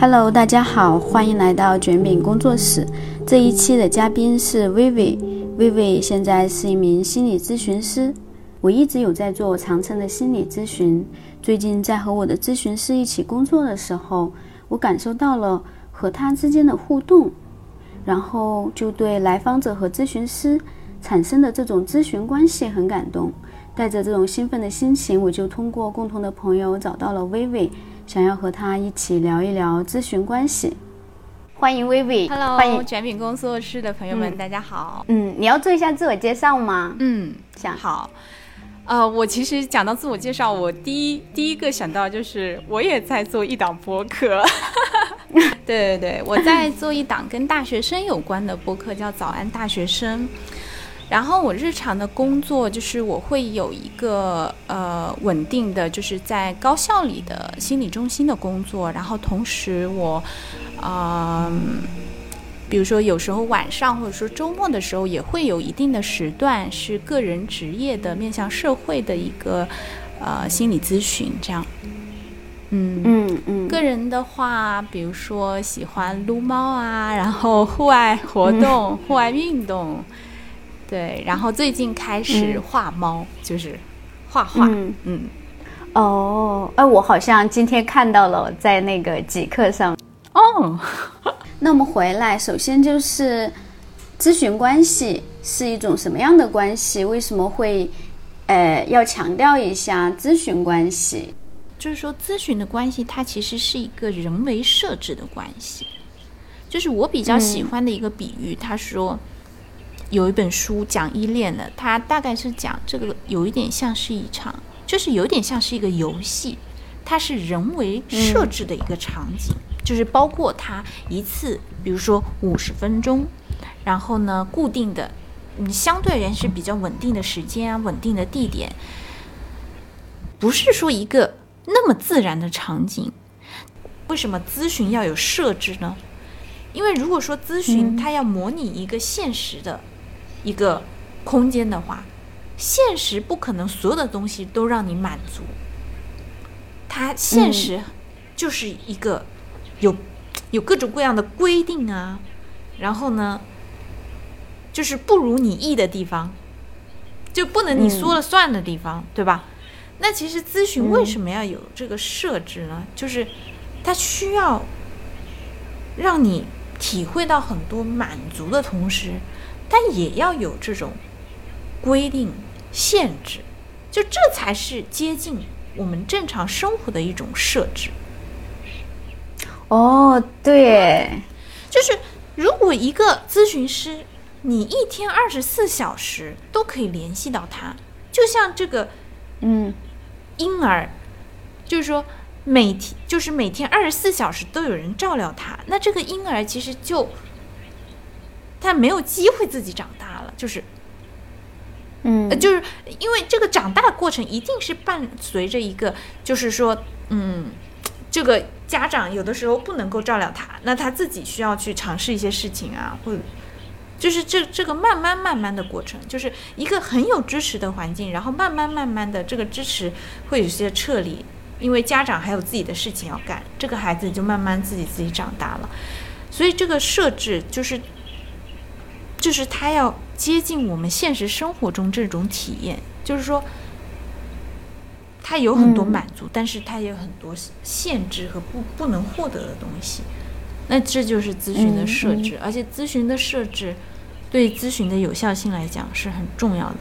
Hello，大家好，欢迎来到卷饼工作室。这一期的嘉宾是薇薇，薇薇现在是一名心理咨询师。我一直有在做长城的心理咨询。最近在和我的咨询师一起工作的时候，我感受到了和他之间的互动，然后就对来访者和咨询师产生的这种咨询关系很感动。带着这种兴奋的心情，我就通过共同的朋友找到了薇薇。想要和她一起聊一聊咨询关系，欢迎薇薇。Hello，欢迎卷饼工作室的朋友们，大家好。嗯，你要做一下自我介绍吗？嗯，想好。呃，我其实讲到自我介绍，我第一第一个想到就是我也在做一档播客。对对对，我在做一档跟大学生有关的播客，叫《早安大学生》。然后我日常的工作就是我会有一个呃稳定的，就是在高校里的心理中心的工作。然后同时我，嗯，比如说有时候晚上或者说周末的时候，也会有一定的时段是个人职业的面向社会的一个呃心理咨询这样。嗯嗯嗯。个人的话，比如说喜欢撸猫啊，然后户外活动、户外运动。对，然后最近开始画猫，就是画画。嗯，哦，哎，我好像今天看到了在那个极客上。哦，那我们回来，首先就是咨询关系是一种什么样的关系？为什么会呃要强调一下咨询关系？就是说，咨询的关系它其实是一个人为设置的关系。就是我比较喜欢的一个比喻，他说。有一本书讲依恋的，它大概是讲这个有一点像是一场，就是有点像是一个游戏，它是人为设置的一个场景，就是包括它一次，比如说五十分钟，然后呢固定的，嗯，相对而言是比较稳定的时间啊，稳定的地点，不是说一个那么自然的场景。为什么咨询要有设置呢？因为如果说咨询它要模拟一个现实的。一个空间的话，现实不可能所有的东西都让你满足。它现实就是一个有有各种各样的规定啊，然后呢，就是不如你意的地方，就不能你说了算的地方，对吧？那其实咨询为什么要有这个设置呢？就是它需要让你体会到很多满足的同时。但也要有这种规定限制，就这才是接近我们正常生活的一种设置。哦，对，就是如果一个咨询师，你一天二十四小时都可以联系到他，就像这个，嗯，婴儿，就是说每天就是每天二十四小时都有人照料他，那这个婴儿其实就。他没有机会自己长大了，就是，嗯，就是因为这个长大的过程一定是伴随着一个，就是说，嗯，这个家长有的时候不能够照料他，那他自己需要去尝试一些事情啊，或者就是这这个慢慢慢慢的过程，就是一个很有支持的环境，然后慢慢慢慢的这个支持会有些撤离，因为家长还有自己的事情要干，这个孩子就慢慢自己自己长大了，所以这个设置就是。就是他要接近我们现实生活中这种体验，就是说，他有很多满足，但是他也有很多限制和不不能获得的东西。那这就是咨询的设置，而且咨询的设置对咨询的有效性来讲是很重要的。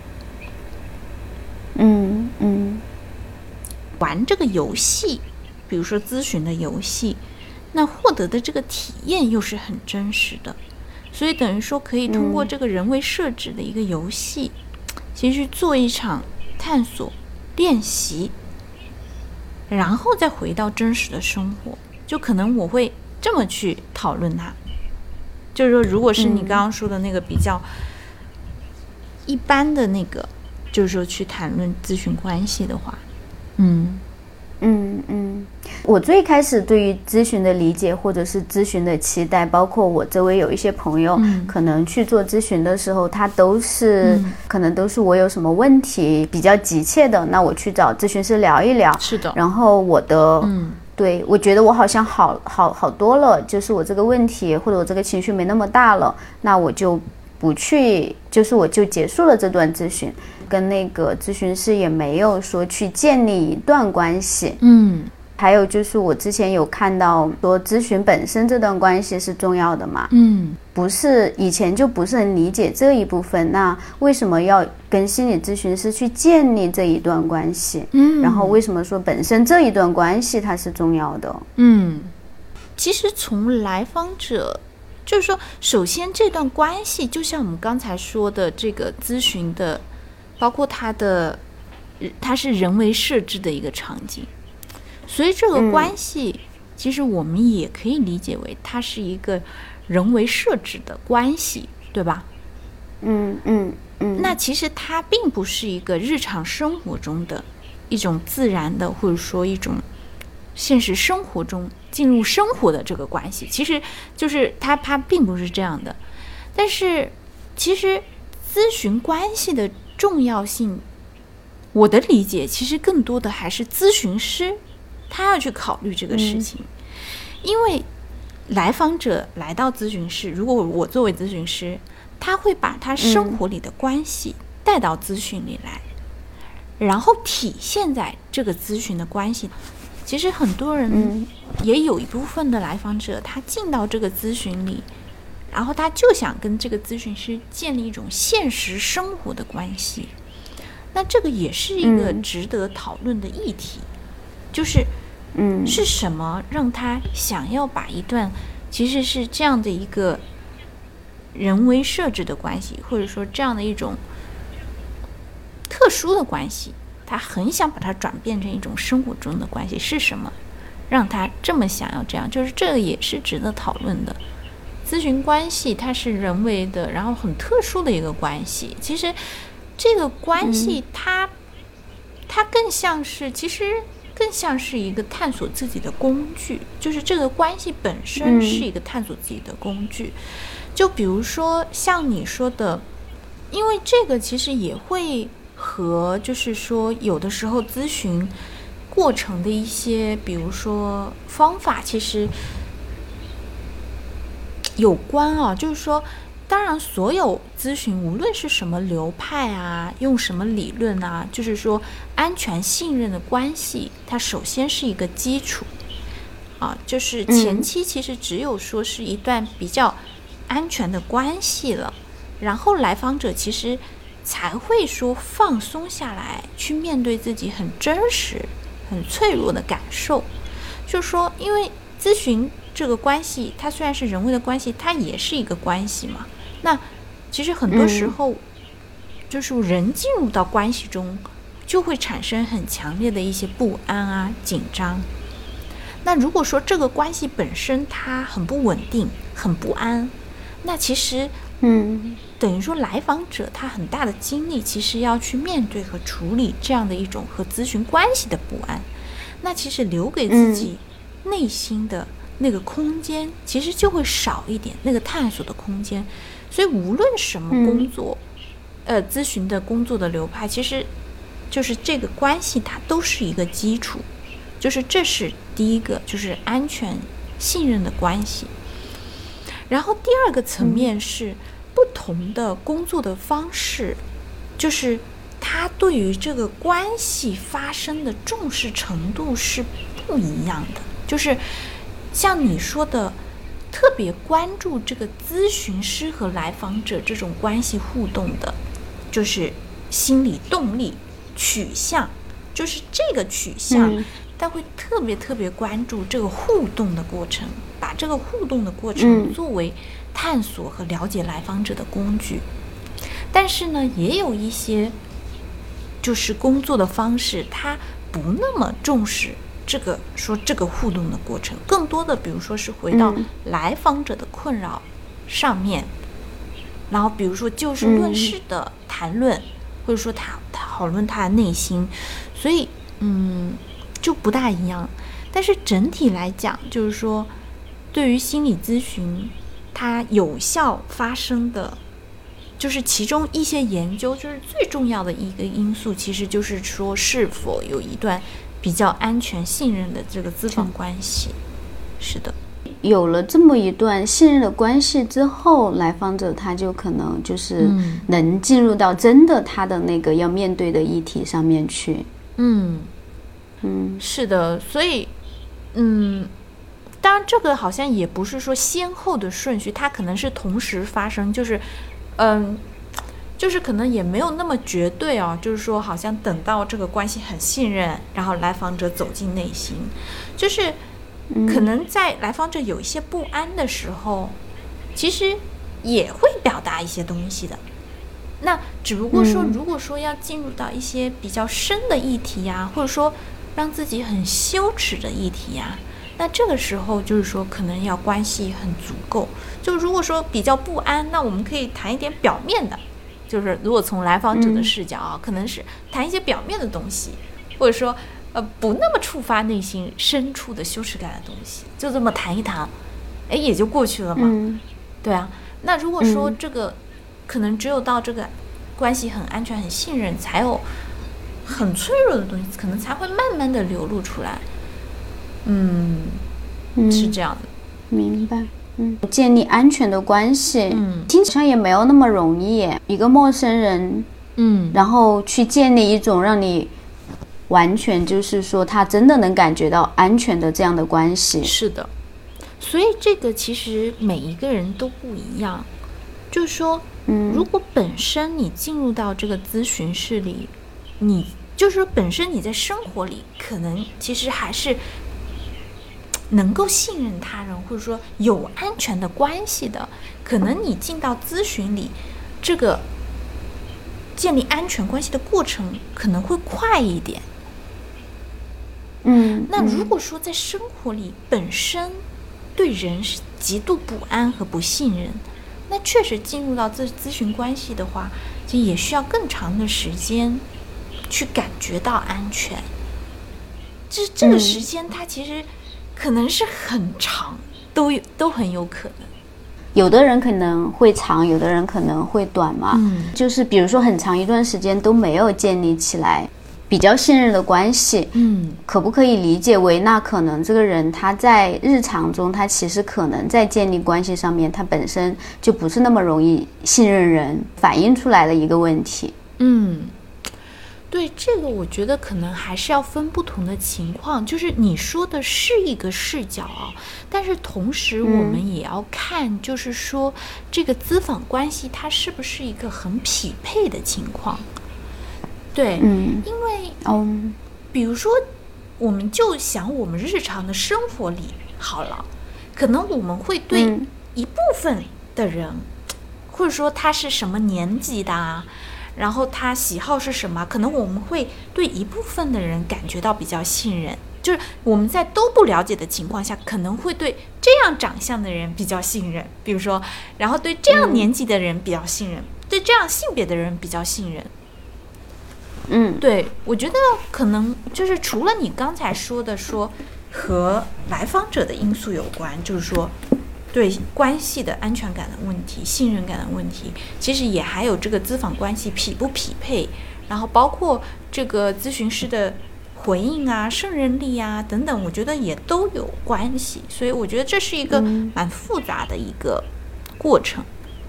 嗯嗯，玩这个游戏，比如说咨询的游戏，那获得的这个体验又是很真实的。所以等于说，可以通过这个人为设置的一个游戏，其实做一场探索练习，然后再回到真实的生活。就可能我会这么去讨论它，就是说，如果是你刚刚说的那个比较一般的那个，就是说去谈论咨询关系的话，嗯。嗯嗯，我最开始对于咨询的理解，或者是咨询的期待，包括我周围有一些朋友，可能去做咨询的时候，他都是可能都是我有什么问题比较急切的，那我去找咨询师聊一聊。是的。然后我的，嗯，对我觉得我好像好好好多了，就是我这个问题或者我这个情绪没那么大了，那我就不去，就是我就结束了这段咨询。跟那个咨询师也没有说去建立一段关系，嗯，还有就是我之前有看到说咨询本身这段关系是重要的嘛，嗯，不是以前就不是很理解这一部分，那为什么要跟心理咨询师去建立这一段关系？嗯，然后为什么说本身这一段关系它是重要的？嗯，其实从来访者就是说，首先这段关系就像我们刚才说的这个咨询的。包括它的，它是人为设置的一个场景，所以这个关系其实我们也可以理解为它是一个人为设置的关系，对吧？嗯嗯嗯。那其实它并不是一个日常生活中的一种自然的，或者说一种现实生活中进入生活的这个关系，其实就是它它并不是这样的。但是其实咨询关系的。重要性，我的理解其实更多的还是咨询师，他要去考虑这个事情，因为来访者来到咨询室，如果我作为咨询师，他会把他生活里的关系带到咨询里来，然后体现在这个咨询的关系。其实很多人也有一部分的来访者，他进到这个咨询里。然后他就想跟这个咨询师建立一种现实生活的关系，那这个也是一个值得讨论的议题，就是，嗯，是什么让他想要把一段其实是这样的一个人为设置的关系，或者说这样的一种特殊的关系，他很想把它转变成一种生活中的关系，是什么让他这么想要这样？就是这个也是值得讨论的。咨询关系它是人为的，然后很特殊的一个关系。其实，这个关系它，它更像是，其实更像是一个探索自己的工具。就是这个关系本身是一个探索自己的工具。就比如说像你说的，因为这个其实也会和，就是说有的时候咨询过程的一些，比如说方法，其实。有关啊，就是说，当然，所有咨询无论是什么流派啊，用什么理论啊，就是说，安全信任的关系，它首先是一个基础啊，就是前期其实只有说是一段比较安全的关系了，然后来访者其实才会说放松下来，去面对自己很真实、很脆弱的感受，就说，因为咨询。这个关系，它虽然是人为的关系，它也是一个关系嘛。那其实很多时候，就是人进入到关系中，就会产生很强烈的一些不安啊、紧张。那如果说这个关系本身它很不稳定、很不安，那其实，嗯，等于说来访者他很大的精力其实要去面对和处理这样的一种和咨询关系的不安。那其实留给自己内心的。那个空间其实就会少一点，那个探索的空间。所以无论什么工作，呃，咨询的工作的流派，其实就是这个关系，它都是一个基础。就是这是第一个，就是安全信任的关系。然后第二个层面是不同的工作的方式，就是他对于这个关系发生的重视程度是不一样的，就是。像你说的，特别关注这个咨询师和来访者这种关系互动的，就是心理动力取向，就是这个取向，他会特别特别关注这个互动的过程，把这个互动的过程作为探索和了解来访者的工具。但是呢，也有一些就是工作的方式，他不那么重视。这个说这个互动的过程，更多的比如说是回到来访者的困扰上面，然后比如说就事论事的谈论，或者说他讨论他的内心，所以嗯就不大一样。但是整体来讲，就是说，对于心理咨询，它有效发生的，就是其中一些研究，就是最重要的一个因素，其实就是说是否有一段比较安全、信任的这个咨访关系。是的。有了这么一段信任的关系之后，来访者他就可能就是能进入到真的他的那个要面对的议题上面去。嗯嗯，是的，所以嗯，当然这个好像也不是说先后的顺序，它可能是同时发生，就是嗯，就是可能也没有那么绝对哦，就是说好像等到这个关系很信任，然后来访者走进内心，就是。可能在来访者有一些不安的时候，其实也会表达一些东西的。那只不过说，如果说要进入到一些比较深的议题呀，或者说让自己很羞耻的议题呀，那这个时候就是说，可能要关系很足够。就如果说比较不安，那我们可以谈一点表面的，就是如果从来访者的视角啊，可能是谈一些表面的东西，或者说。呃，不那么触发内心深处的羞耻感的东西，就这么谈一谈，哎，也就过去了嘛。对啊，那如果说这个，可能只有到这个关系很安全、很信任，才有很脆弱的东西，可能才会慢慢的流露出来。嗯，是这样的。明白。嗯，建立安全的关系，嗯，听起来也没有那么容易。一个陌生人，嗯，然后去建立一种让你。完全就是说，他真的能感觉到安全的这样的关系。是的，所以这个其实每一个人都不一样。就是说，嗯，如果本身你进入到这个咨询室里，你就是说本身你在生活里可能其实还是能够信任他人，或者说有安全的关系的，可能你进到咨询里，这个建立安全关系的过程可能会快一点。嗯，那如果说在生活里本身对人是极度不安和不信任，那确实进入到咨咨询关系的话，就也需要更长的时间去感觉到安全。这这个时间，它其实可能是很长，都有都很有可能。有的人可能会长，有的人可能会短嘛。嗯，就是比如说很长一段时间都没有建立起来。比较信任的关系，嗯，可不可以理解为那可能这个人他在日常中，他其实可能在建立关系上面，他本身就不是那么容易信任人，反映出来的一个问题。嗯，对，这个我觉得可能还是要分不同的情况，就是你说的是一个视角啊，但是同时我们也要看，就是说这个资访关系它是不是一个很匹配的情况。对，嗯，因为，嗯，比如说，我们就想我们日常的生活里好了，可能我们会对一部分的人，或者说他是什么年纪的啊，然后他喜好是什么，可能我们会对一部分的人感觉到比较信任，就是我们在都不了解的情况下，可能会对这样长相的人比较信任，比如说，然后对这样年纪的人比较信任，对这样性别的人比较信任。嗯，对，我觉得可能就是除了你刚才说的说和来访者的因素有关，就是说对关系的安全感的问题、信任感的问题，其实也还有这个咨访关系匹不匹配，然后包括这个咨询师的回应啊、胜任力啊等等，我觉得也都有关系。所以我觉得这是一个蛮复杂的一个过程，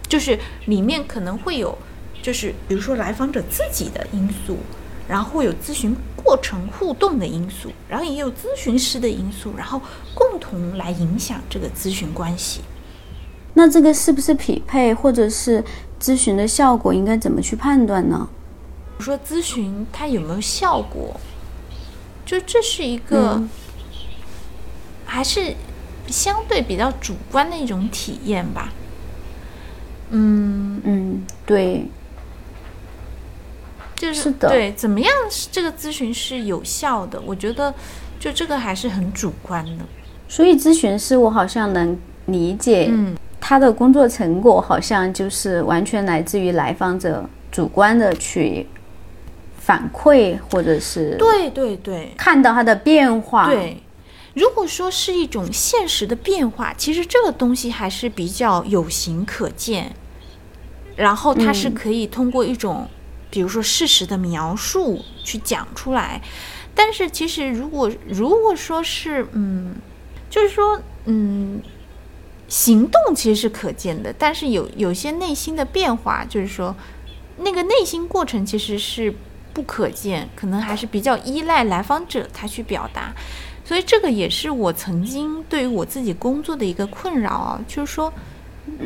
就是里面可能会有。就是比如说来访者自己的因素，然后会有咨询过程互动的因素，然后也有咨询师的因素，然后共同来影响这个咨询关系。那这个是不是匹配，或者是咨询的效果应该怎么去判断呢？我说咨询它有没有效果，就这是一个还是相对比较主观的一种体验吧。嗯嗯，对。就是对，怎么样这个咨询是有效的？我觉得，就这个还是很主观的。所以咨询师，我好像能理解，嗯，他的工作成果好像就是完全来自于来访者主观的去反馈，或者是对对对，看到他的变化。对，如果说是一种现实的变化，其实这个东西还是比较有形可见，然后它是可以通过一种，比如说事实的描述去讲出来。但是其实如果如果说是嗯，就是说嗯，行动其实是可见的，但是有有些内心的变化，就是说那个内心过程其实是不可见，可能还是比较依赖来访者他去表达。所以这个也是我曾经对于我自己工作的一个困扰啊，就是说，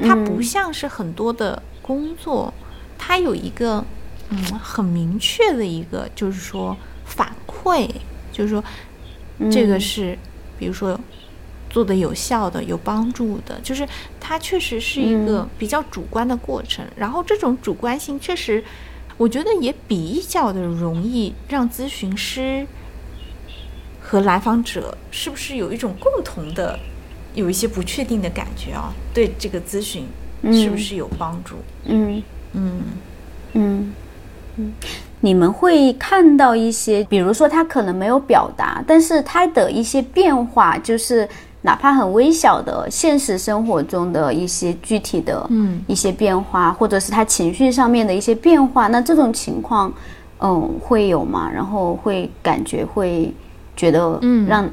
它不像是很多的工作，它有一个嗯很明确的一个，就是说反馈，就是说这个是比如说做的有效的、有帮助的，就是它确实是一个比较主观的过程。然后这种主观性确实，我觉得也比较的容易让咨询师。和来访者是不是有一种共同的，有一些不确定的感觉啊？对这个咨询是不是有帮助？嗯嗯嗯嗯，你们会看到一些，比如说他可能没有表达，但是他的一些变化，就是哪怕很微小的现实生活中的一些具体的嗯一些变化，或者是他情绪上面的一些变化，那这种情况嗯会有吗？然后会感觉会。觉得嗯，让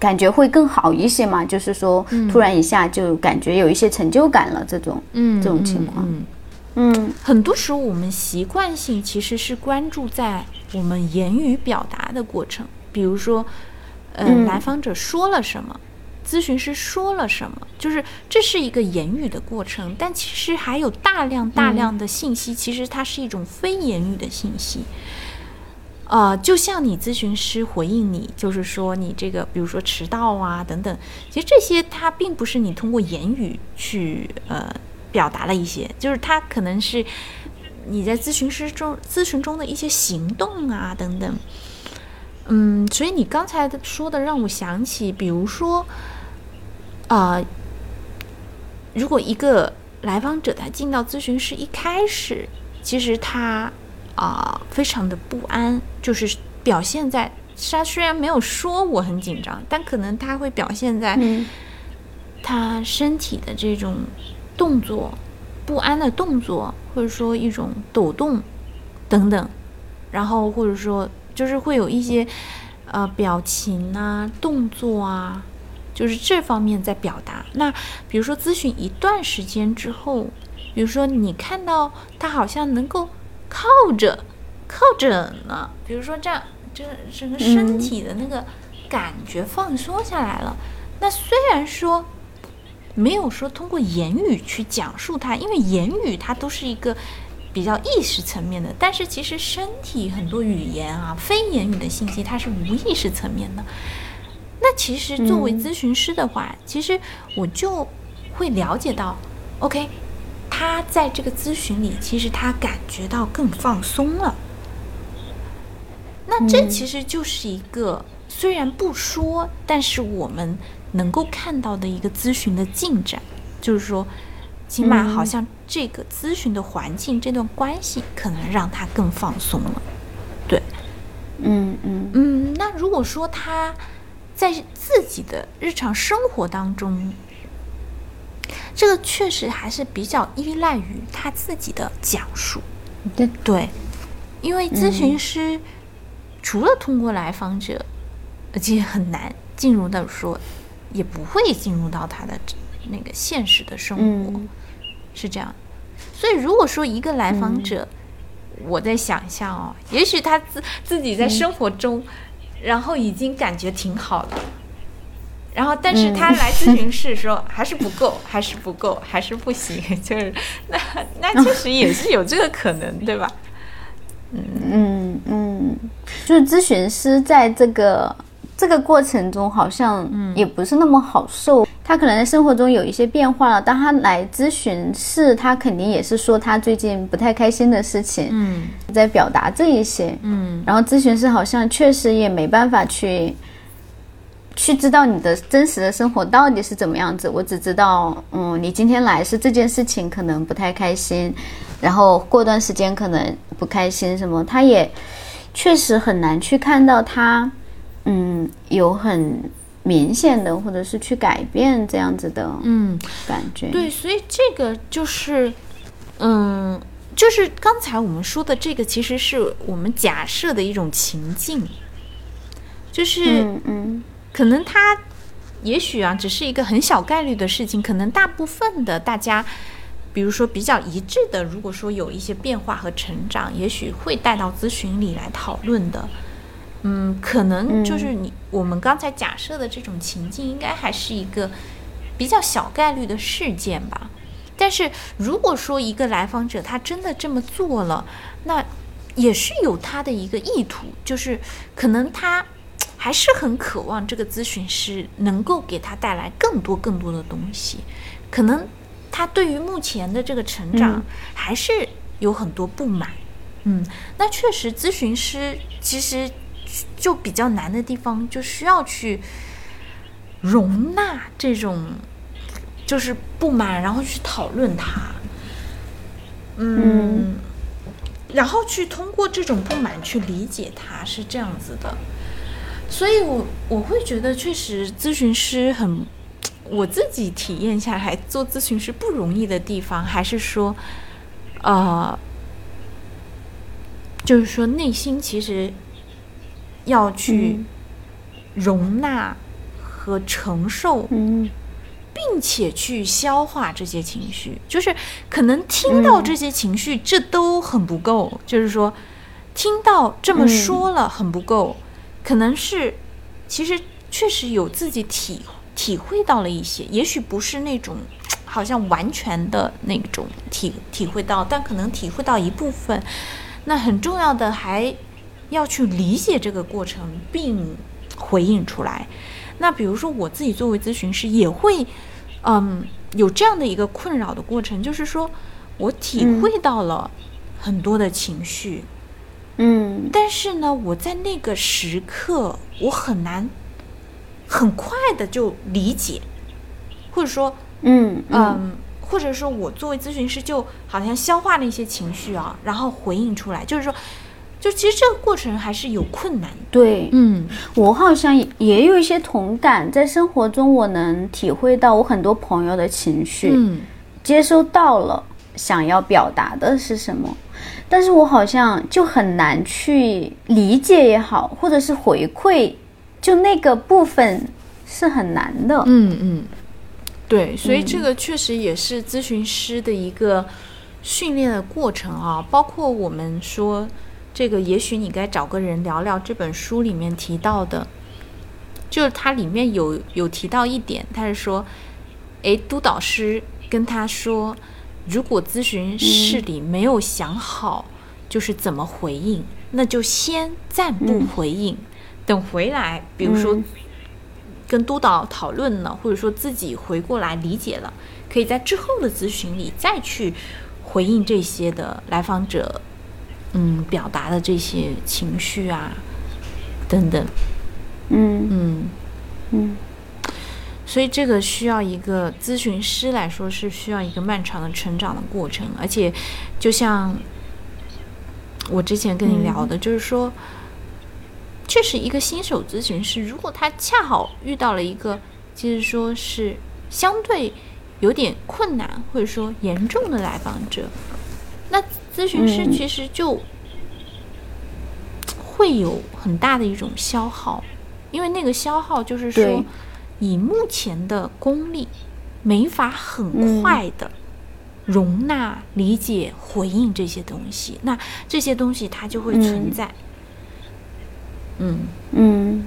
感觉会更好一些嘛？就是说，突然一下就感觉有一些成就感了，这种嗯，这种情况，嗯，很多时候我们习惯性其实是关注在我们言语表达的过程，比如说，嗯，来访者说了什么，咨询师说了什么，就是这是一个言语的过程，但其实还有大量大量的信息，其实它是一种非言语的信息。呃，就像你咨询师回应你，就是说你这个，比如说迟到啊等等，其实这些它并不是你通过言语去呃表达了一些，就是他可能是你在咨询师中咨询中的一些行动啊等等。嗯，所以你刚才说的让我想起，比如说，啊，如果一个来访者他进到咨询室一开始，其实他。啊，非常的不安，就是表现在他虽然没有说我很紧张，但可能他会表现在他身体的这种动作、不安的动作，或者说一种抖动等等，然后或者说就是会有一些呃表情啊、动作啊，就是这方面在表达。那比如说咨询一段时间之后，比如说你看到他好像能够。靠着，靠着呢。比如说这样，这整个身体的那个感觉放松下来了。那虽然说没有说通过言语去讲述它，因为言语它都是一个比较意识层面的，但是其实身体很多语言啊，非言语的信息它是无意识层面的。那其实作为咨询师的话，其实我就会了解到，OK。他在这个咨询里，其实他感觉到更放松了。那这其实就是一个虽然不说，但是我们能够看到的一个咨询的进展，就是说，起码好像这个咨询的环境、这段关系可能让他更放松了。对，嗯嗯。嗯。那如果说他在自己的日常生活当中，这个确实还是比较依赖于他自己的讲述，对。对，因为咨询师除了通过来访者，而且很难进入到说，也不会进入到他的那个现实的生活，是这样。所以如果说一个来访者，我在想象哦，也许他自自己在生活中，然后已经感觉挺好的。然后，但是他来咨询室说还是不够，还是不够，还是不行，就是那那确实也是有这个可能，对吧？嗯嗯嗯，就是咨询师在这个这个过程中好像也不是那么好受，他可能在生活中有一些变化了。当他来咨询室，他肯定也是说他最近不太开心的事情，嗯，在表达这一些，嗯，然后咨询师好像确实也没办法去。去知道你的真实的生活到底是怎么样子，我只知道，嗯，你今天来是这件事情可能不太开心，然后过段时间可能不开心什么，他也确实很难去看到他，嗯，有很明显的，或者是去改变这样子的嗯，感觉。对，所以这个就是，嗯，就是刚才我们说的这个，其实是我们假设的一种情境，就是嗯嗯可能它也许啊，只是一个很小概率的事情，可能大部分的大家。比如说比较一致的，如果说有一些变化和成长，也许会带到咨询里来讨论的。嗯，可能就是你、我们刚才假设的这种情境，应该还是一个比较小概率的事件吧。但是如果说一个来访者他真的这么做了，那也是有他的一个意图，就是可能他还是很渴望这个咨询师能够给他带来更多更多的东西，可能他对于目前的这个成长嗯还是有很多不满。嗯，那确实，咨询师其实就比较难的地方，就需要去容纳这种就是不满，然后去讨论它。嗯，然后去通过这种不满去理解它，是这样子的。所以我我会觉得，确实咨询师很，我自己体验下来，做咨询师不容易的地方，还是说，呃，就是说内心其实要去容纳和承受，嗯并且去消化这些情绪。就是可能听到这些情绪，这都很不够。就是说，听到这么说了很不够，可能是其实确实有自己体体会到了一些，也许不是那种好像完全的那种体体会到，但可能体会到一部分。那很重要的还要去理解这个过程，并回应出来。那比如说我自己作为咨询师，也会嗯有这样的一个困扰的过程，就是说我体会到了很多的情绪，嗯。但是呢，我在那个时刻，我很难很快的就理解，或者说嗯嗯。嗯，或者说我作为咨询师，就好像消化了一些情绪啊，然后回应出来，就是说，就其实这个过程还是有困难的。对，嗯我好像也也有一些同感，在生活中我能体会到我很多朋友的情绪，嗯接收到了想要表达的是什么，但是我好像就很难去理解也好，或者是回馈，就那个部分是很难的。嗯嗯，对，所以这个确实也是咨询师的一个训练的过程啊，包括我们说这个，也许你该找个人聊聊这本书里面提到的，就是它里面有有提到一点，他是说，诶，督导师跟他说，如果咨询室里没有想好就是怎么回应，那就先暂不回应，等回来，比如说嗯。跟督导讨论了，或者说自己回过来理解了，可以在之后的咨询里再去回应这些的来访者，嗯，表达的这些情绪啊，等等，嗯。嗯，嗯。所以这个需要一个咨询师来说是需要一个漫长的成长的过程，而且就像我之前跟你聊的，就是说，确实一个新手咨询师，如果他恰好遇到了一个，就是说是相对有点困难或者说严重的来访者，那咨询师嗯其实就会有很大的一种消耗，因为那个消耗就是说对。以目前的功力，没法很嗯快的容纳、理解、回应这些东西，那这些东西它就会存嗯在。嗯嗯，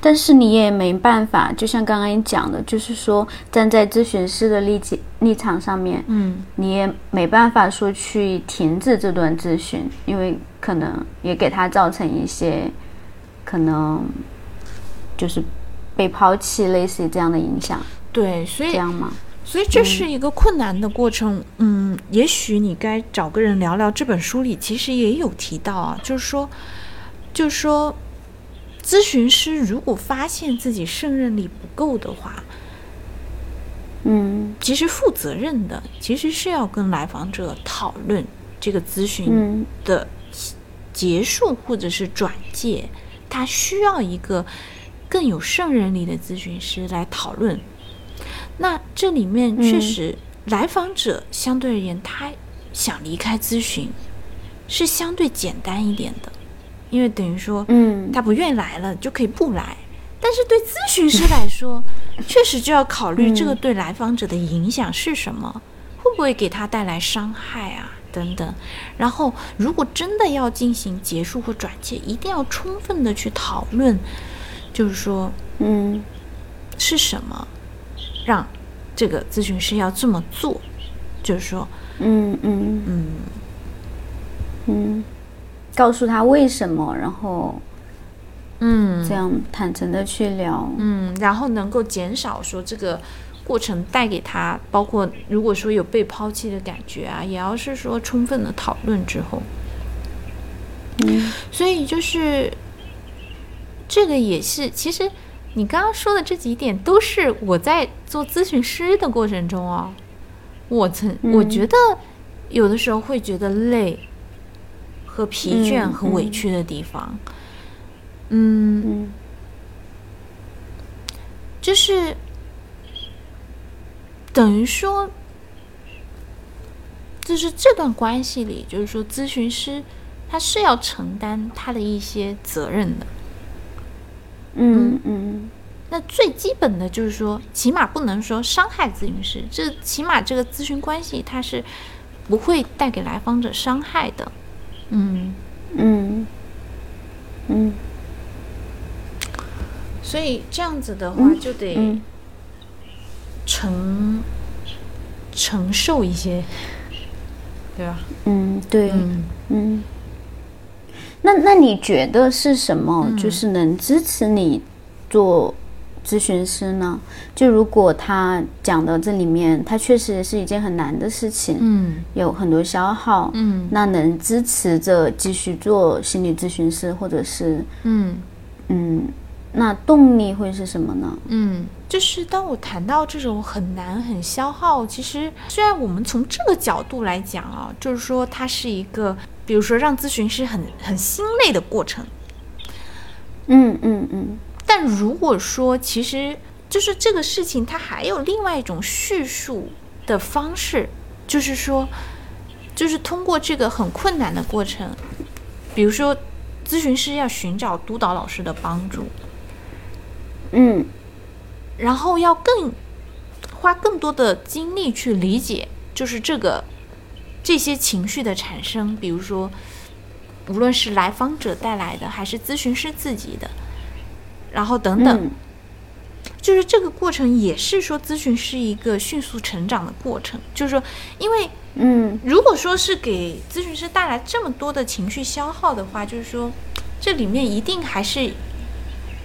但是你也没办法，就像刚刚你讲的，就是说站在咨询师的立立立场上面，嗯你也没办法说去停止这段咨询，因为可能也给他造成一些可能就是被抛弃，类似于这样的影响，对，所以这样吗？所以这是一个困难的过程。嗯，也许你该找个人聊聊。这本书里其实也有提到啊，就是说，就是说，咨询师如果发现自己胜任力不够的话，嗯。其实负责任的其实是要跟来访者讨论这个咨询嗯。的结束或者是转介，他需要一个更有胜任力的咨询师来讨论。那这里面确实，来访者相对而言，他想离开咨询是相对简单一点的，因为等于说，嗯，他不愿意来了就可以不来。但是对咨询师来说，确实就要考虑这个对来访者的影响是什么，会不会给他带来伤害啊等等。然后，如果真的要进行结束或转介，一定要充分的去讨论，就是说，嗯，是什么让这个咨询师要这么做？就是说，嗯嗯嗯嗯，告诉他为什么，然后嗯这样坦诚的去聊。嗯，然后能够减少说这个过程带给他，包括如果说有被抛弃的感觉啊，也要是说充分的讨论之后，嗯所以就是这个也是，其实你刚刚说的这几点都是我在做咨询师的过程中哦，我曾我觉得有的时候会觉得累和疲倦嗯和委屈的地方，嗯嗯就是等于说，就是这段关系里，就是说咨询师他是要承担他的一些责任的。嗯嗯。那最基本的就是说，起码不能说伤害咨询师，这起码这个咨询关系他是不会带给来访者伤害的。嗯，嗯。嗯所以这样子的话嗯就得嗯承、承受一些，对吧？嗯，对，嗯嗯。那那你觉得是什么，嗯就是能支持你做咨询师呢？就如果他讲的这里面，他确实是一件很难的事情，嗯有很多消耗，嗯那能支持着继续做心理咨询师，或者是嗯嗯，那动力会是什么呢？嗯，就是当我谈到这种很难、很消耗，其实虽然我们从这个角度来讲啊，就是说它是一个，比如说让咨询师很很心累的过程，嗯嗯嗯。但如果说其实就是这个事情，它还有另外一种叙述的方式，就是说，就是通过这个很困难的过程，比如说咨询师要寻找督导老师的帮助，嗯然后要更花更多的精力去理解，就是这个这些情绪的产生，比如说，无论是来访者带来的，还是咨询师自己的，然后等等，嗯。就是这个过程也是说咨询师一个迅速成长的过程，就是说，因为嗯。如果说是给咨询师带来这么多的情绪消耗的话，就是说，这里面一定还是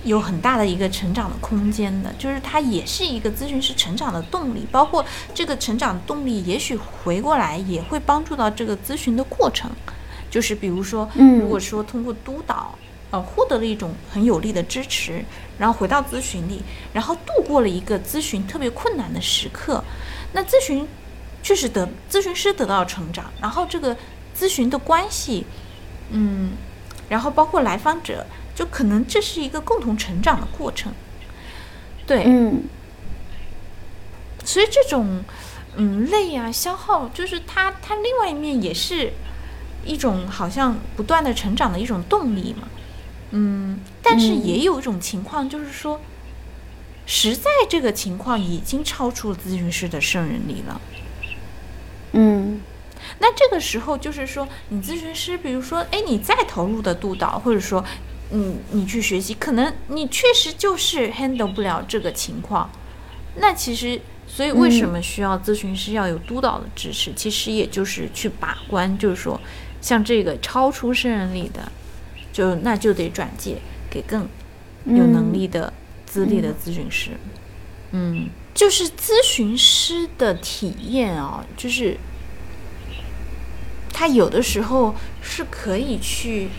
有很大的一个成长的空间的，就是它也是一个咨询师成长的动力，包括这个成长动力，也许回过来也会帮助到这个咨询的过程，就是比如说，嗯如果说通过督导。呃，获得了一种很有力的支持，然后回到咨询里，然后度过了一个咨询特别困难的时刻，那咨询确实得咨询师得到成长，然后这个咨询的关系，嗯，然后包括来访者，就可能这是一个共同成长的过程。对，嗯所以这种嗯累啊消耗，就是它它另外一面也是一种好像不断的成长的一种动力嘛。嗯，但是嗯也有一种情况，就是说，实在这个情况已经超出了咨询师的胜任力了。嗯那这个时候就是说，你咨询师，比如说，哎，你再投入的督导，或者说，嗯，你去学习，可能你确实就是 handle 不了这个情况。那其实，所以为什么需要咨询师要有督导的支持？其实也就是去把关，就是说，像这个超出胜任力的，就那就得转介给更有能力的、资历的咨询师。嗯，就是咨询师的体验啊，就是他有的时候是可以去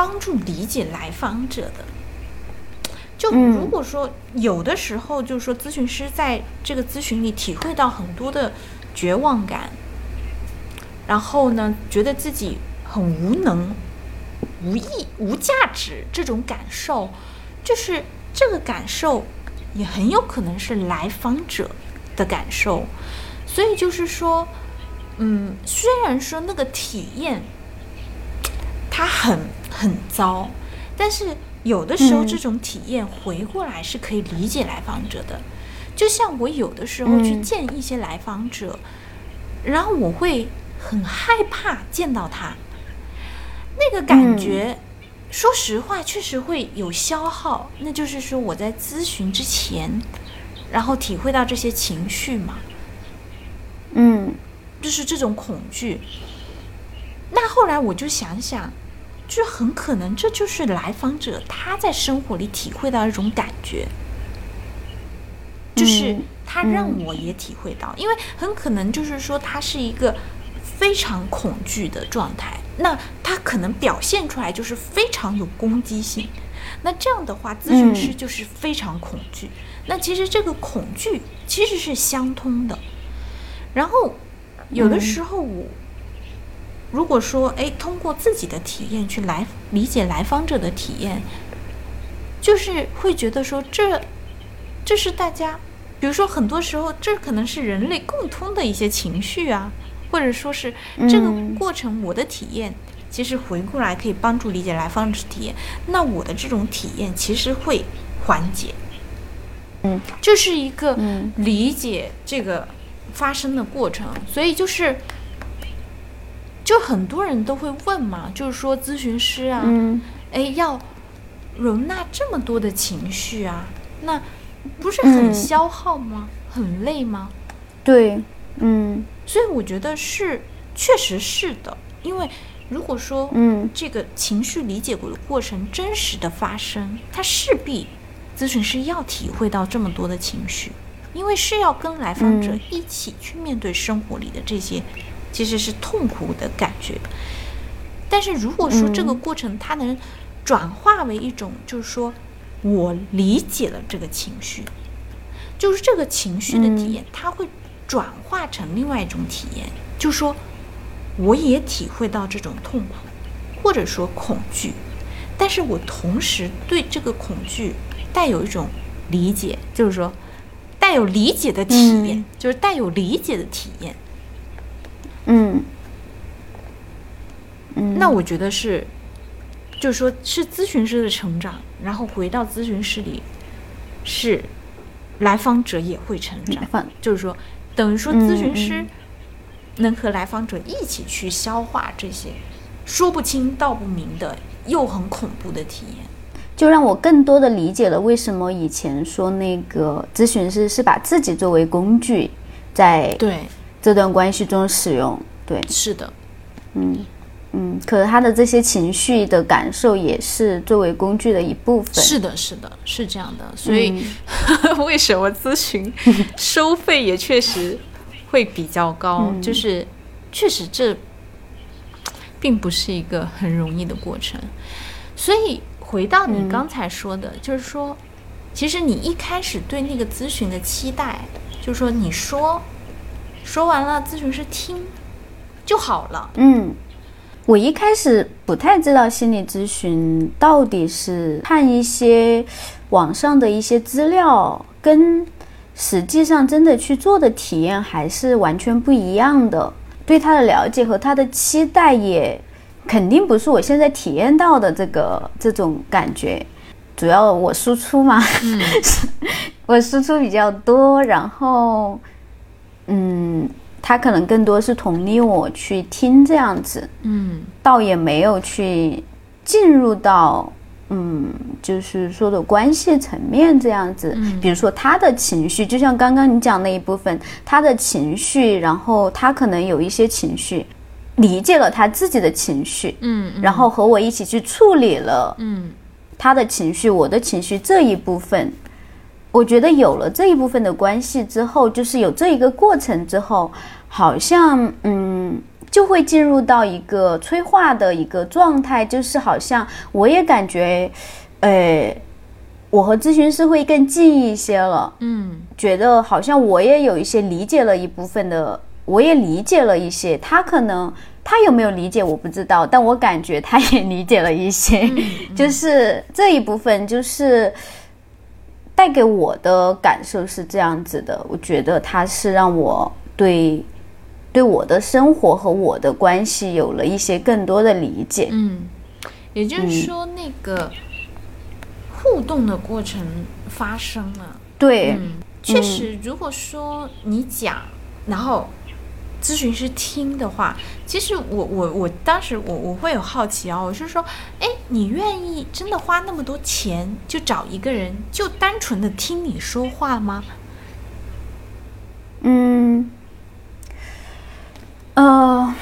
帮助理解来访者的。就如果说有的时候，就是说咨询师在这个咨询里体会到很多的绝望感，然后呢，觉得自己很无能，无意、无价值这种感受，就是这个感受也很有可能是来访者的感受。所以就是说，嗯，虽然说那个体验它很很糟，但是有的时候这种体验回过来是可以理解来访者的。就像我有的时候去见一些来访者，然后我会很害怕见到他，那个感觉，说实话确实会有消耗。那就是说我在咨询之前，然后体会到这些情绪嘛。嗯，就是这种恐惧。那后来我就想想，就很可能这就是来访者他在生活里体会到一种感觉，就是他让我也体会到，因为很可能就是说他是一个非常恐惧的状态，那他可能表现出来就是非常有攻击性。那这样的话，咨询师就是非常恐惧。那其实这个恐惧其实是相通的。然后，有的时候我如果说，哎，通过自己的体验去来理解来访者的体验，就是会觉得说，这这是大家，比如说很多时候，这可能是人类共通的一些情绪啊，或者说是这个过程，我的体验其实回过来可以帮助理解来访者体验，那我的这种体验其实会缓解，嗯，这是一个理解这个。发生的过程，所以就是，就很多人都会问嘛，就是说咨询师啊，哎，要容纳这么多的情绪啊，那不是很消耗吗？很累吗？对，嗯，所以我觉得是，确实是的，因为如果说，嗯，这个情绪理解过的过程真实的发生，它势必咨询师要体会到这么多的情绪。因为是要跟来访者一起去面对生活里的这些，其实是痛苦的感觉。但是如果说这个过程它能转化为一种，就是说我理解了这个情绪，就是这个情绪的体验，它会转化成另外一种体验，就是说我也体会到这种痛苦，或者说恐惧，但是我同时对这个恐惧带有一种理解，就是说。带有理解的体验，就是带有理解的体验。嗯，嗯，嗯那我觉得是，就是说，是咨询师的成长，然后回到咨询室里，是来访者也会成长。就是说，等于说，咨询师能和来访者一起去消化这些说不清道不明的又很恐怖的体验。就让我更多的理解了为什么以前说那个咨询师是把自己作为工具，在对这段关系中使用。对，是的，嗯嗯，可是他的这些情绪的感受也是作为工具的一部分。是的，是的，是这样的。所以 为什么咨询收费也确实会比较高？就是确实这并不是一个很容易的过程，所以。回到你刚才说的，就是说，其实你一开始对那个咨询的期待，就是说，你说说完了，咨询师听就好了。嗯，我一开始不太知道心理咨询到底是看一些网上的一些资料，跟实际上真的去做的体验还是完全不一样的。对他的了解和他的期待也。肯定不是我现在体验到的这个这种感觉，主要我输出嘛，我输出比较多，然后，嗯，他可能更多是同理我去听这样子，嗯，倒也没有去进入到，嗯，就是说的关系层面这样子，比如说他的情绪，就像刚刚你讲那一部分，他的情绪，然后他可能有一些情绪。理解了他自己的情绪，嗯，然后和我一起去处理了，嗯，他的情绪，我的情绪这一部分，我觉得有了这一部分的关系之后，就是有这一个过程之后，好像嗯，就会进入到一个催化的一个状态，就是好像我也感觉，呃，我和咨询师会更近一些了，嗯，觉得好像我也有一些理解了一部分的。我也理解了一些，他可能他有没有理解我不知道，但我感觉他也理解了一些，就是这一部分就是带给我的感受是这样子的，我觉得他是让我对对我的生活和我的关系有了一些更多的理解。嗯，也就是说，那个互动的过程发生了。对，确实，如果说你讲，然后咨询师听的话，其实我我我当时我我会有好奇啊，我是说，哎，你愿意真的花那么多钱就找一个人，就单纯的听你说话吗？嗯，呃，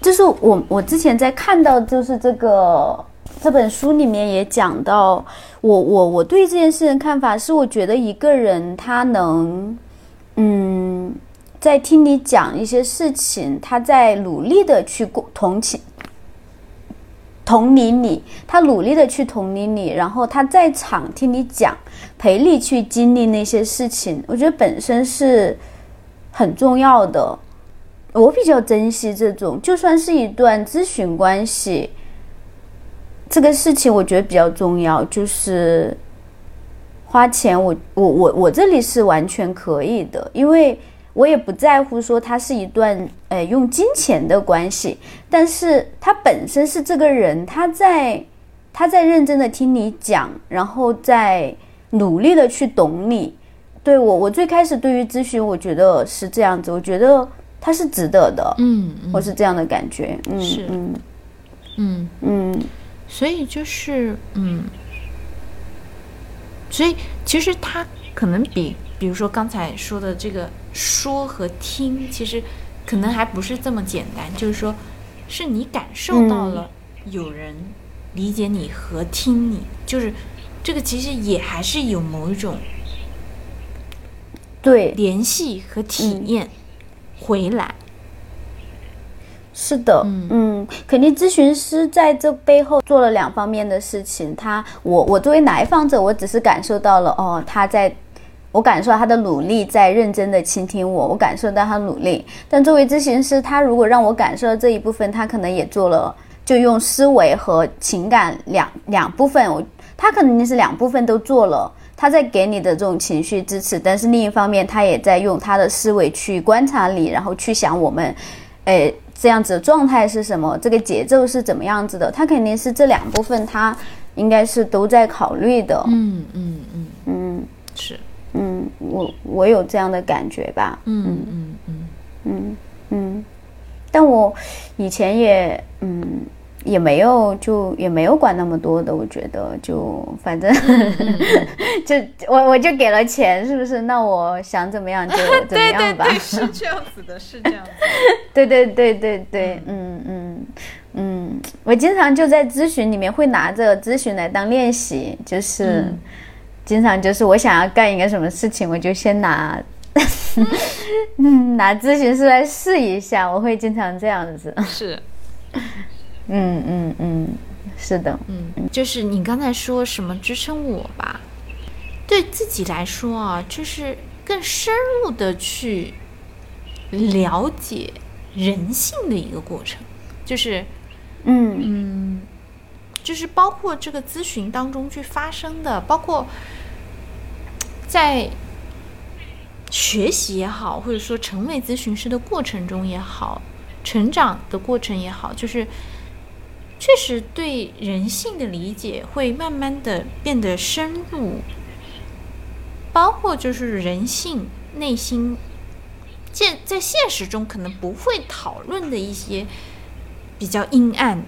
就是我我之前在看到就是这个。这本书里面也讲到，我我我对这件事的看法是，我觉得一个人他能，嗯，在听你讲一些事情，他在努力的去共同情、同理你，他努力的去同理你，然后他在场听你讲，陪你去经历那些事情，我觉得本身是很重要的。我比较珍惜这种，就算是一段咨询关系。这个事情我觉得比较重要，就是花钱，我我我我这里是完全可以的，因为我也不在乎说它是一段呃用金钱的关系，但是他本身是这个人，他在他在认真的听你讲，然后在努力的去懂你。对我，我最开始对于咨询，我觉得是这样子，我觉得他是值得的，嗯，我是这样的感觉，嗯，是，嗯嗯嗯。所以就是，嗯，所以其实他可能比，比如说刚才说的这个说和听，其实可能还不是这么简单。就是说，是你感受到了有人理解你和听你，就是这个其实也还是有某一种对联系和体验回来。是的，嗯，肯定咨询师在这背后做了两方面的事情。他，我，我作为来访者，我只是感受到了，哦，他在，我感受到他的努力，在认真的倾听我，我感受到他努力。但作为咨询师，他如果让我感受到这一部分，他可能也做了，就用思维和情感两两部分，我他肯定是两部分都做了。他在给你的这种情绪支持，但是另一方面，他也在用他的思维去观察你，然后去想我们，诶。这样子的状态是什么？这个节奏是怎么样子的？他肯定是这两部分，他应该是都在考虑的。嗯嗯嗯嗯，是，嗯，我我有这样的感觉吧。嗯嗯嗯嗯嗯，但我以前也嗯。也没有，就也没有管那么多的，我觉得就反正 就我我就给了钱，是不是？那我想怎么样就 怎么样吧。是这样子的，是这样子。对对对对对，嗯嗯嗯，我经常就在咨询里面会拿着咨询来当练习，就是经常就是我想要干一个什么事情，我就先拿嗯 拿咨询师来试一下，我会经常这样子。是。嗯嗯嗯，是的，嗯，就是你刚才说什么支撑我吧，对自己来说啊，就是更深入的去了解人性的一个过程，就是，嗯嗯，就是包括这个咨询当中去发生的，包括在学习也好，或者说成为咨询师的过程中也好，成长的过程也好，就是。确实对人性的理解会慢慢的变得深入，包括就是人性内心现在现实中可能不会讨论的一些比较阴暗，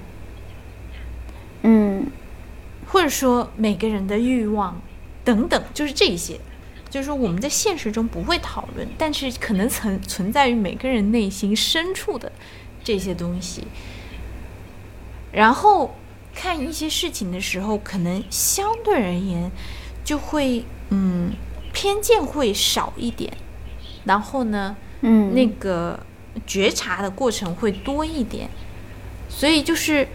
嗯，或者说每个人的欲望等等，就是这些，就是说我们在现实中不会讨论，但是可能存存在于每个人内心深处的这些东西。然后看一些事情的时候，可能相对而言就会嗯偏见会少一点，然后呢，嗯，那个觉察的过程会多一点，所以就是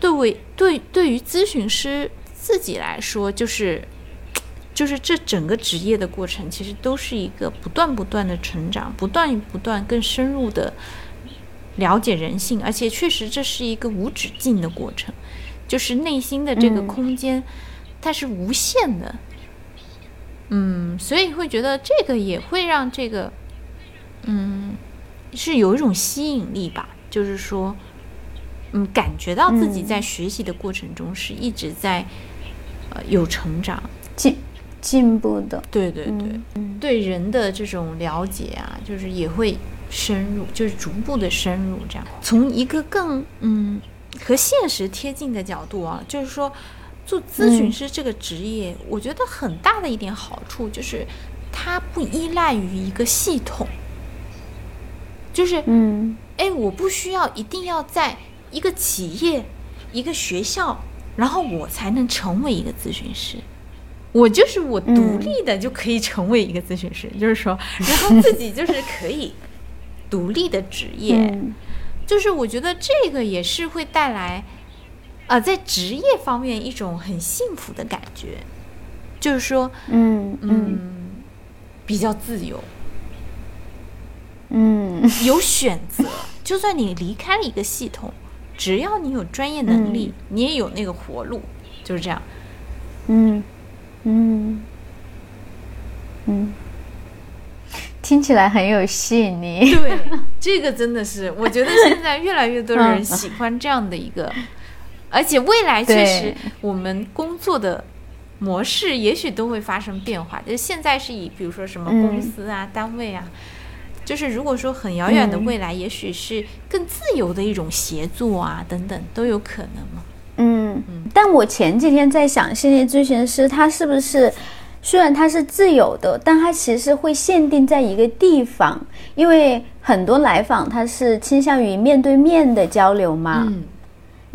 对为对对于咨询师自己来说，就是就是这整个职业的过程，其实都是一个不断不断的成长，不断不断更深入的了解人性，而且确实这是一个无止境的过程，就是内心的这个空间，它是无限的。嗯，所以会觉得这个也会让这个，嗯，是有一种吸引力吧，就是说，嗯，感觉到自己在学习的过程中是一直在呃有成长。进进步的，对对对，对人的这种了解啊，就是也会深入，就是逐步的深入，这样。从一个更嗯和现实贴近的角度啊，就是说做咨询师这个职业，我觉得很大的一点好处就是它不依赖于一个系统，就是嗯，哎，我不需要一定要在一个企业、一个学校，然后我才能成为一个咨询师。我就是我独立的就可以成为一个咨询师，就是说，然后自己就是可以独立的职业，就是我觉得这个也是会带来，呃，在职业方面一种很幸福的感觉，就是说，嗯。嗯，比较自由，嗯，有选择，就算你离开了一个系统，只要你有专业能力，你也有那个活路，就是这样，嗯。嗯，嗯，听起来很有吸引力。对，这个真的是，我觉得现在越来越多人喜欢这样的一个，而且未来确实我们工作的模式也许都会发生变化。就是现在是以比如说什么公司啊、单位啊，就是如果说很遥远的未来，也许是更自由的一种协作啊等等都有可能嘛。嗯，但我前几天在想，心理咨询师他是不是，虽然他是自由的，但他其实会限定在一个地方，因为很多来访他是倾向于面对面的交流嘛。嗯。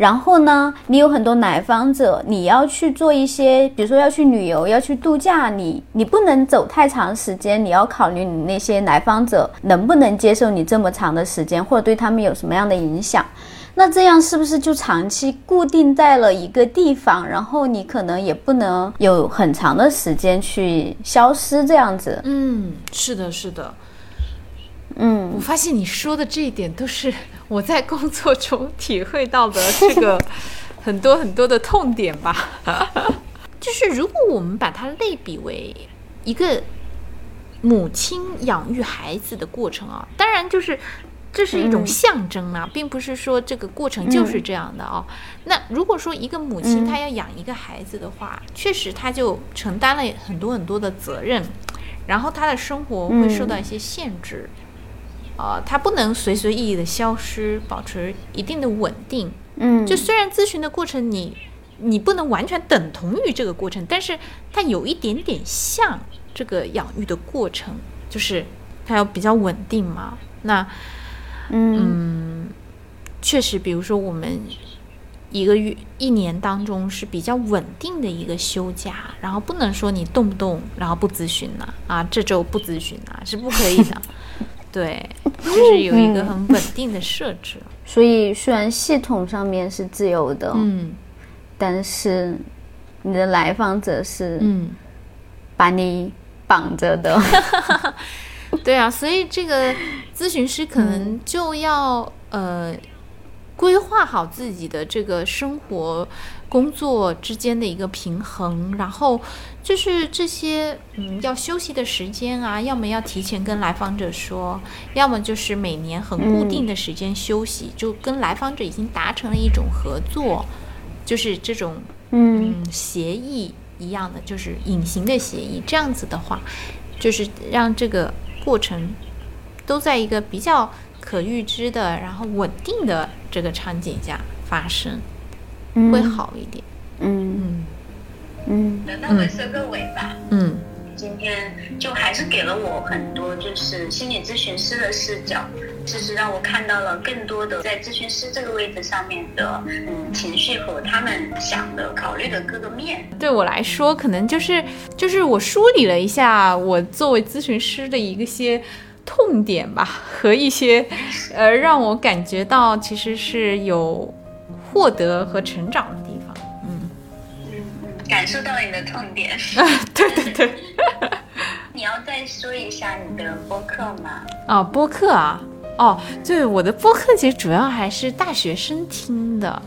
然后呢，你有很多来访者，你要去做一些，比如说要去旅游、要去度假，你你不能走太长时间，你要考虑你那些来访者能不能接受你这么长的时间，或者对他们有什么样的影响。那这样是不是就长期固定在了一个地方，然后你可能也不能有很长的时间去消失这样子？嗯，是的，是的。嗯，我发现你说的这一点都是我在工作中体会到的这个 很多很多的痛点吧。就是如果我们把它类比为一个母亲养育孩子的过程啊，当然就是。这是一种象征啊，并不是说这个过程就是这样的哦。那如果说一个母亲她要养一个孩子的话，确实她就承担了很多很多的责任，然后她的生活会受到一些限制，啊，它不能随随意意的消失，保持一定的稳定。嗯，就虽然咨询的过程你你不能完全等同于这个过程，但是它有一点点像这个养育的过程，就是它要比较稳定嘛。那嗯，确实，比如说我们一个月、一年当中是比较稳定的一个休假，然后不能说你动不动然后不咨询了啊，这周不咨询了是不可以的。对，就是有一个很稳定的设置。所以虽然系统上面是自由的，嗯，但是你的来访者是嗯把你绑着的。对啊，所以这个咨询师可能就要呃规划好自己的这个生活、工作之间的一个平衡，然后就是这些嗯要休息的时间啊，要么要提前跟来访者说，要么就是每年很固定的时间休息，就跟来访者已经达成了一种合作，就是这种嗯协议一样的，就是隐形的协议，这样子的话，就是让这个。过程都在一个比较可预知的，然后稳定的这个场景下发生，会好一点。嗯嗯嗯。那我收个尾吧。嗯。今天就还是给了我很多，就是心理咨询师的视角，就是让我看到了更多的在咨询师这个位置上面的嗯情绪和他们想的、考虑的各个面。对我来说，可能就是就是我梳理了一下我作为咨询师的一个些痛点吧，和一些呃让我感觉到其实是有获得和成长的地方。嗯嗯，感受到你的痛点。啊，对对对。你要再说一下你的播客吗？啊，播客啊，哦，对，我的播客其实主要还是大学生听的。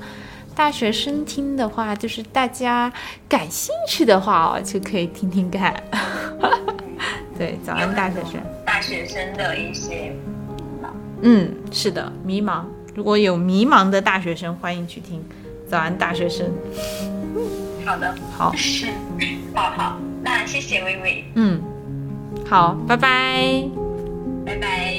大学生听的话，就是大家感兴趣的话哦，就可以听听看。对，早安大学生。大学生的一些迷茫。嗯，是的，迷茫。如果有迷茫的大学生欢迎去听。早安大学生。好的。好。是好好那谢谢薇薇嗯。好拜拜。拜拜。